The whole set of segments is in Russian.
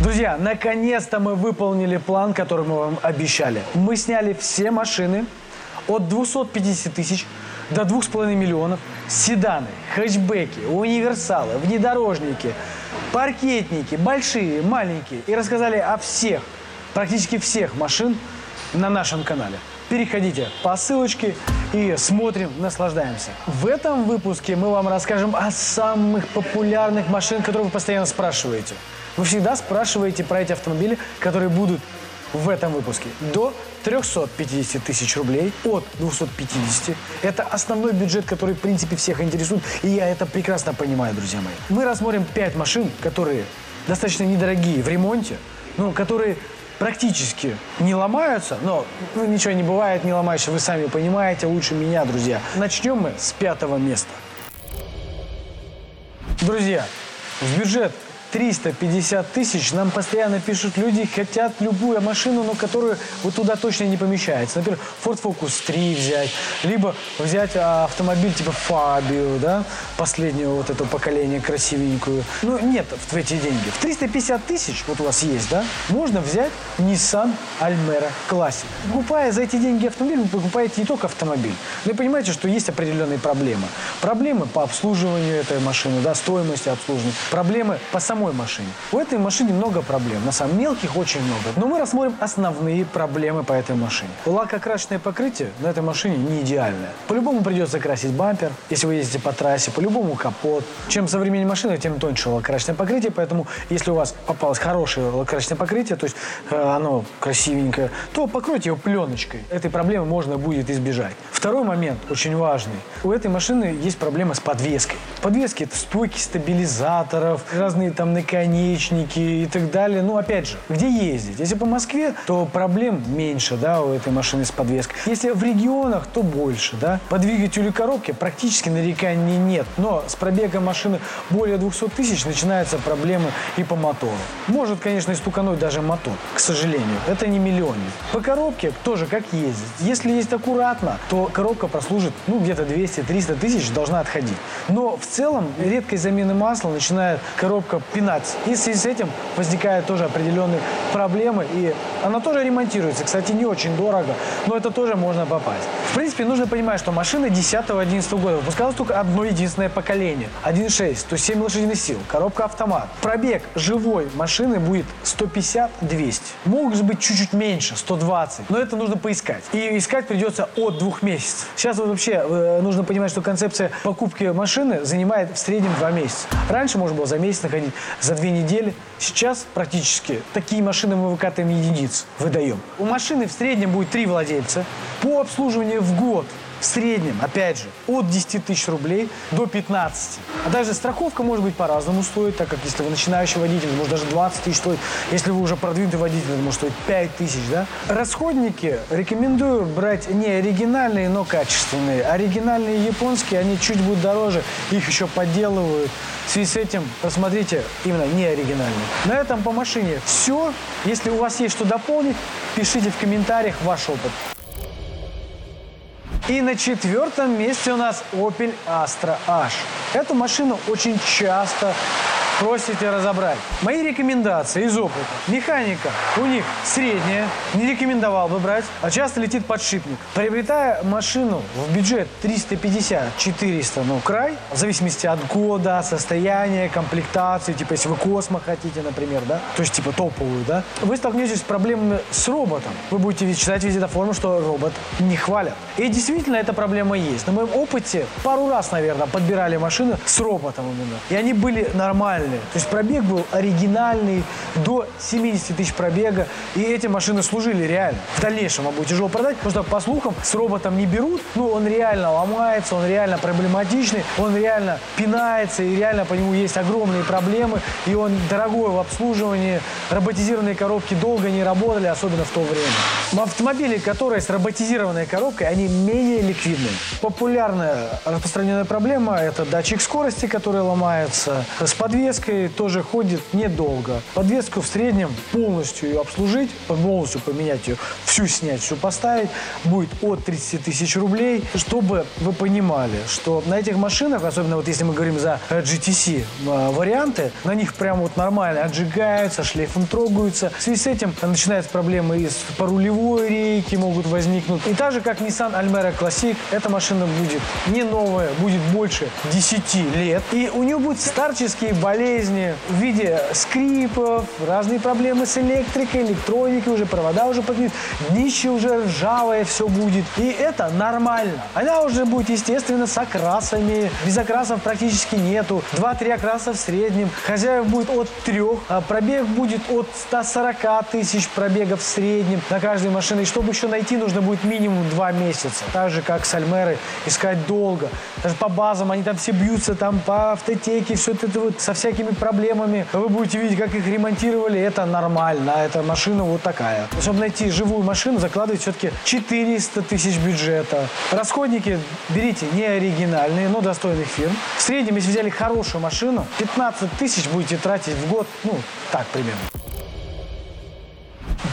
Друзья, наконец-то мы выполнили план, который мы вам обещали. Мы сняли все машины от 250 тысяч до 2,5 миллионов. Седаны, хэтчбеки, универсалы, внедорожники, паркетники, большие, маленькие. И рассказали о всех, практически всех машин на нашем канале. Переходите по ссылочке и смотрим, наслаждаемся. В этом выпуске мы вам расскажем о самых популярных машинах, которые вы постоянно спрашиваете. Вы всегда спрашиваете про эти автомобили, которые будут в этом выпуске. До 350 тысяч рублей от 250. Это основной бюджет, который, в принципе, всех интересует. И я это прекрасно понимаю, друзья мои. Мы рассмотрим 5 машин, которые достаточно недорогие в ремонте, но которые практически не ломаются, но ну, ничего не бывает не ломающего, вы сами понимаете лучше меня, друзья. Начнем мы с пятого места. Друзья, в бюджет 350 тысяч нам постоянно пишут люди, хотят любую машину, но которую вот туда точно не помещается. Например, Ford Focus 3 взять, либо взять а, автомобиль типа Fabio, да, последнего вот этого поколения красивенькую. Ну, нет в эти деньги. В 350 тысяч, вот у вас есть, да, можно взять Nissan Almera Classic. Покупая за эти деньги автомобиль, вы покупаете не только автомобиль. Вы понимаете, что есть определенные проблемы. Проблемы по обслуживанию этой машины, да, стоимости обслуживания. Проблемы по самому самой машине. У этой машины много проблем, на самом мелких очень много. Но мы рассмотрим основные проблемы по этой машине. Лакокрасочное покрытие на этой машине не идеальное. По-любому придется красить бампер, если вы ездите по трассе, по-любому капот. Чем современнее машина, тем тоньше лакокрасочное покрытие, поэтому если у вас попалось хорошее лакокрасочное покрытие, то есть э, оно красивенькое, то покройте его пленочкой. Этой проблемы можно будет избежать. Второй момент, очень важный. У этой машины есть проблема с подвеской. Подвески – это стойки стабилизаторов, разные там наконечники и так далее. Ну, опять же, где ездить? Если по Москве, то проблем меньше, да, у этой машины с подвеской. Если в регионах, то больше, да. По двигателю коробки практически нареканий нет. Но с пробегом машины более 200 тысяч начинаются проблемы и по мотору. Может, конечно, истукануть даже мотор, к сожалению. Это не миллионник. По коробке тоже как ездить. Если ездить аккуратно, то коробка прослужит, ну, где-то 200-300 тысяч должна отходить. Но в целом редкость замены масла начинает коробка пинать. И в связи с этим возникают тоже определенные проблемы. И она тоже ремонтируется. Кстати, не очень дорого, но это тоже можно попасть. В принципе, нужно понимать, что машина 10-11 года выпускалась только одно единственное поколение. 1.6, 107 лошадиных сил, коробка автомат. Пробег живой машины будет 150-200. Могут быть чуть-чуть меньше, 120. Но это нужно поискать. И искать придется от двух месяцев. Сейчас вот вообще э, нужно понимать, что концепция покупки машины занимает в среднем 2 месяца. Раньше можно было за месяц находить, за две недели. Сейчас практически такие машины мы выкатываем единиц, выдаем. У машины в среднем будет три владельца. По обслуживанию в год в среднем, опять же, от 10 тысяч рублей до 15. А даже страховка может быть по-разному стоить, так как если вы начинающий водитель, может даже 20 тысяч стоить. Если вы уже продвинутый водитель, может стоить 5 тысяч, да? Расходники рекомендую брать не оригинальные, но качественные. Оригинальные японские, они чуть будут дороже, их еще подделывают. В связи с этим посмотрите именно не оригинальные. На этом по машине все. Если у вас есть что дополнить, пишите в комментариях ваш опыт. И на четвертом месте у нас Opel Astra H. Эту машину очень часто просите разобрать. Мои рекомендации из опыта. Механика у них средняя, не рекомендовал бы брать, а часто летит подшипник. Приобретая машину в бюджет 350-400, ну, край, в зависимости от года, состояния, комплектации, типа, если вы космо хотите, например, да, то есть, типа, топовую, да, вы столкнетесь с проблемами с роботом. Вы будете читать везде форму, что робот не хвалят. И действительно, эта проблема есть. На моем опыте пару раз, наверное, подбирали машины с роботом именно. И они были нормальные оригинальные. То есть пробег был оригинальный, до 70 тысяч пробега. И эти машины служили реально. В дальнейшем вам будет тяжело продать, потому что, по слухам, с роботом не берут. Ну, он реально ломается, он реально проблематичный, он реально пинается, и реально по нему есть огромные проблемы. И он дорогой в обслуживании. Роботизированные коробки долго не работали, особенно в то время. Автомобили, которые с роботизированной коробкой, они менее ликвидны. Популярная распространенная проблема – это датчик скорости, который ломается, с подвеской подвеской тоже ходит недолго. Подвеску в среднем полностью ее обслужить, полностью поменять ее, всю снять, всю поставить, будет от 30 тысяч рублей. Чтобы вы понимали, что на этих машинах, особенно вот если мы говорим за GTC э, варианты, на них прям вот нормально отжигаются, шлейфом трогаются. В связи с этим начинаются проблемы из по рулевой рейки могут возникнуть. И так же, как Nissan Almera Classic, эта машина будет не новая, будет больше 10 лет. И у нее будут старческие болезни в виде скрипов, разные проблемы с электрикой, электроникой, уже провода уже подвинут, днище уже ржавое все будет. И это нормально. Она уже будет, естественно, с окрасами. Без окрасов практически нету. Два-три окраса в среднем. Хозяев будет от трех. А пробег будет от 140 тысяч пробегов в среднем на каждой машине. И чтобы еще найти, нужно будет минимум два месяца. Так же, как с Альмерой, искать долго. Даже по базам они там все бьются, там по автотеке, все это вот со всякими проблемами. Вы будете видеть, как их ремонтировали. Это нормально. Эта машина вот такая. Чтобы найти живую машину, закладывать все-таки 400 тысяч бюджета. Расходники берите не оригинальные, но достойных фирм. В среднем, если взяли хорошую машину, 15 тысяч будете тратить в год, ну, так примерно.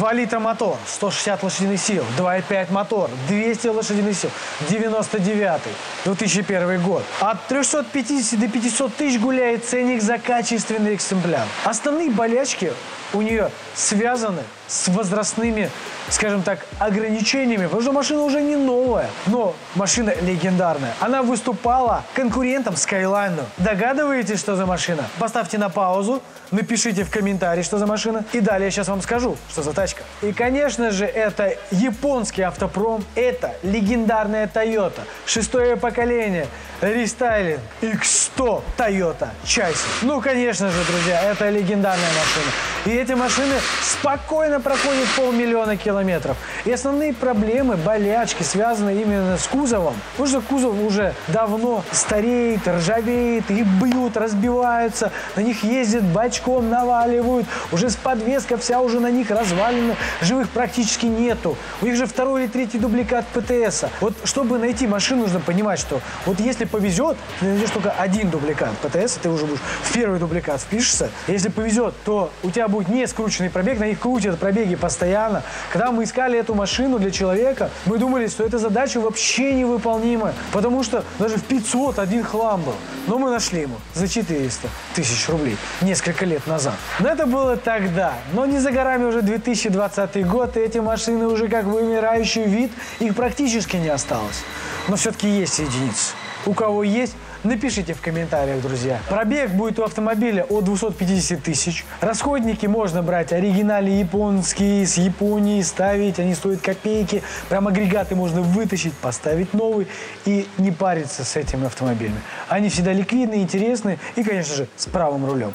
2 литра мотор, 160 лошадиных сил, 2,5 мотор, 200 лошадиных сил, 99 2001 год. От 350 до 500 тысяч гуляет ценник за качественный экземпляр. Основные болячки у нее связаны с возрастными, скажем так, ограничениями, потому что машина уже не новая, но машина легендарная. Она выступала конкурентом Skyline. Догадываетесь, что за машина? Поставьте на паузу, напишите в комментарии, что за машина, и далее я сейчас вам скажу, что за тачка. И, конечно же, это японский автопром, это легендарная Toyota, шестое поколение, рестайлинг X100 Toyota Chassis. Ну, конечно же, друзья, это легендарная машина. И эти машины спокойно проходят полмиллиона километров. И основные проблемы, болячки связаны именно с кузовом. Потому что кузов уже давно стареет, ржавеет, их бьют, разбиваются, на них ездят бачком, наваливают. Уже с подвеска вся уже на них развалена, живых практически нету. У них же второй или третий дубликат ПТС. Вот чтобы найти машину, нужно понимать, что вот если повезет, ты найдешь только один дубликат ПТС, ты уже будешь в первый дубликат впишешься. Если повезет, то у тебя будет не скрученный пробег, на них крутят пробеги постоянно. Когда мы искали эту машину для человека, мы думали, что эта задача вообще невыполнима, потому что даже в 500 один хлам был. Но мы нашли ему за 400 тысяч рублей несколько лет назад. Но это было тогда. Но не за горами уже 2020 год, и эти машины уже как вымирающий вид, их практически не осталось. Но все-таки есть единицы. У кого есть, напишите в комментариях, друзья. Пробег будет у автомобиля от 250 тысяч. Расходники можно брать оригинальные японские, с Японии ставить, они стоят копейки. Прям агрегаты можно вытащить, поставить новый и не париться с этими автомобилями. Они всегда ликвидные, интересные и, конечно же, с правым рулем.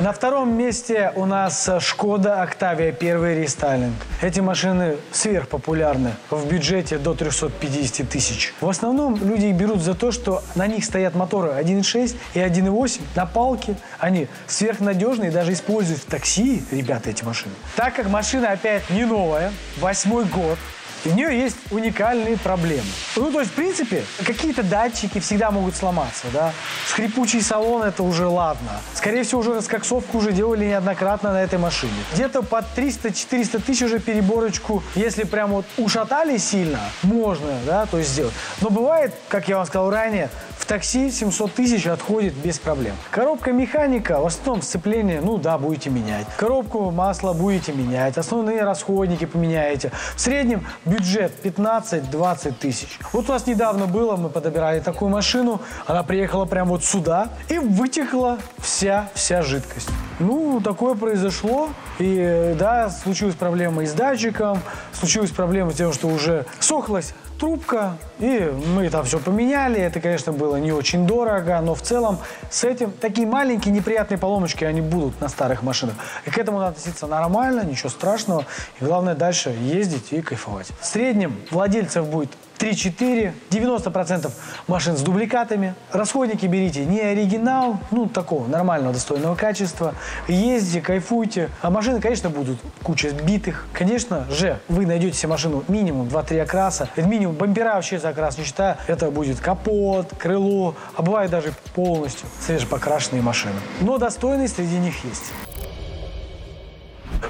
На втором месте у нас Шкода Октавия первый рестайлинг. Эти машины сверхпопулярны в бюджете до 350 тысяч. В основном люди их берут за то, что на них стоят моторы 1.6 и 1.8 на палке. Они сверхнадежные, даже используют в такси, ребята, эти машины. Так как машина опять не новая, восьмой год, у нее есть уникальные проблемы. Ну, то есть, в принципе, какие-то датчики всегда могут сломаться, да. Скрипучий салон – это уже ладно. Скорее всего, уже раскоксовку уже делали неоднократно на этой машине. Где-то под 300-400 тысяч уже переборочку, если прям вот ушатали сильно, можно, да, то есть сделать. Но бывает, как я вам сказал ранее, такси 700 тысяч отходит без проблем. Коробка механика, в основном сцепление, ну да, будете менять. Коробку масла будете менять, основные расходники поменяете. В среднем бюджет 15-20 тысяч. Вот у нас недавно было, мы подобирали такую машину, она приехала прямо вот сюда и вытекла вся, вся жидкость. Ну, такое произошло, и да, случилась проблема и с датчиком, случилась проблема с тем, что уже сохлась трубка, и мы там все поменяли. Это, конечно, было не очень дорого, но в целом с этим такие маленькие неприятные поломочки, они будут на старых машинах. И к этому надо относиться нормально, ничего страшного. И главное дальше ездить и кайфовать. В среднем владельцев будет 3-4, 90% машин с дубликатами. Расходники берите не оригинал, ну, такого нормального, достойного качества. Ездите, кайфуйте. А машины, конечно, будут куча битых. Конечно же, вы найдете себе машину минимум 2-3 окраса. Минимум бампера вообще за окрас не считаю. Это будет капот, крыло, а бывает даже полностью свежепокрашенные машины. Но достойные среди них есть.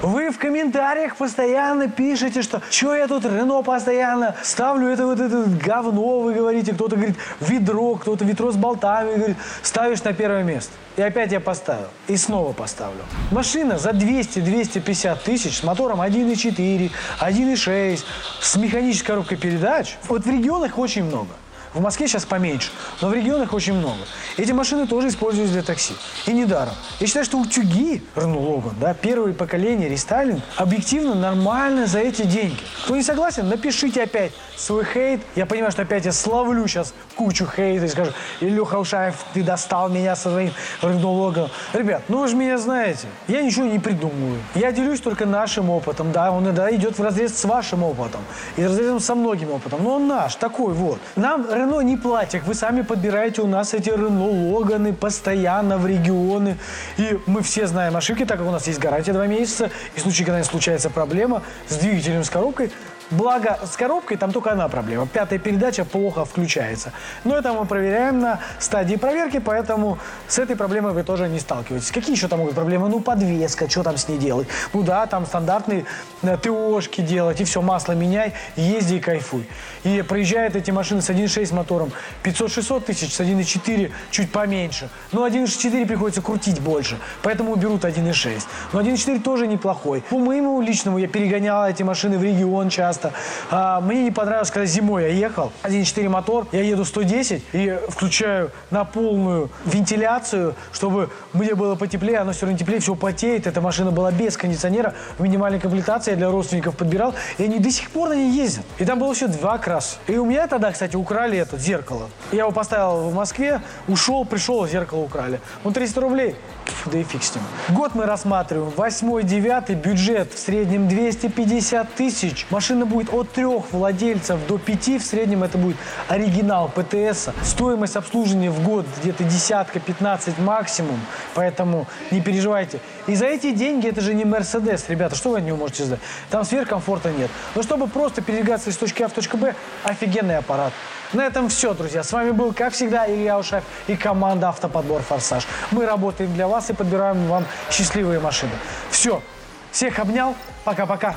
Вы в комментариях постоянно пишете, что что я тут Рено постоянно ставлю это вот это говно, вы говорите, кто-то говорит ведро, кто-то ведро с болтами, говорит, ставишь на первое место. И опять я поставил. И снова поставлю. Машина за 200-250 тысяч с мотором 1.4, 1.6, с механической коробкой передач. Вот в регионах очень много. В Москве сейчас поменьше, но в регионах очень много. Эти машины тоже используются для такси. И недаром. Я считаю, что утюги Renault Logan, да, первое поколение рестайлинг, объективно нормально за эти деньги. Кто не согласен, напишите опять свой хейт. Я понимаю, что опять я славлю сейчас кучу хейта и скажу, Илюха Ушаев, ты достал меня со своим Renault Logan. Ребят, ну вы же меня знаете. Я ничего не придумываю. Я делюсь только нашим опытом. Да, он иногда идет в разрез с вашим опытом. И в разрез со многими опытом. Но он наш, такой вот. Нам Рено не платит. Вы сами подбираете у нас эти Рено Логаны постоянно в регионы. И мы все знаем ошибки, так как у нас есть гарантия два месяца. И в случае, когда случается проблема с двигателем, с коробкой, Благо, с коробкой там только одна проблема. Пятая передача плохо включается. Но это мы проверяем на стадии проверки, поэтому с этой проблемой вы тоже не сталкиваетесь. Какие еще там могут проблемы? Ну, подвеска, что там с ней делать? Ну да, там стандартные э, ТОшки делать, и все, масло меняй, езди и кайфуй. И проезжают эти машины с 1.6 мотором 500-600 тысяч, с 1.4 чуть поменьше. Но 1.4 приходится крутить больше, поэтому берут 1.6. Но 1.4 тоже неплохой. По моему личному я перегонял эти машины в регион часто часто. А, мне не понравилось, когда зимой я ехал, 1.4 мотор, я еду 110 и включаю на полную вентиляцию, чтобы мне было потеплее, оно все равно теплее, все потеет. Эта машина была без кондиционера, в минимальной комплектации, я для родственников подбирал, и они до сих пор на ней ездят. И там было все два краса. И у меня тогда, кстати, украли это зеркало. Я его поставил в Москве, ушел, пришел, зеркало украли. Ну, 300 рублей да и фиг с ним. Год мы рассматриваем. Восьмой, девятый, бюджет в среднем 250 тысяч. Машина будет от трех владельцев до пяти. В среднем это будет оригинал ПТС. Стоимость обслуживания в год где-то десятка, 15 максимум. Поэтому не переживайте. И за эти деньги это же не Мерседес, ребята. Что вы от него можете сдать? Там сверхкомфорта нет. Но чтобы просто передвигаться из точки А в точку Б, офигенный аппарат. На этом все, друзья. С вами был, как всегда, Илья Ушаев и команда «Автоподбор Форсаж». Мы работаем для вас и подбираем вам счастливые машины. Все. Всех обнял. Пока-пока.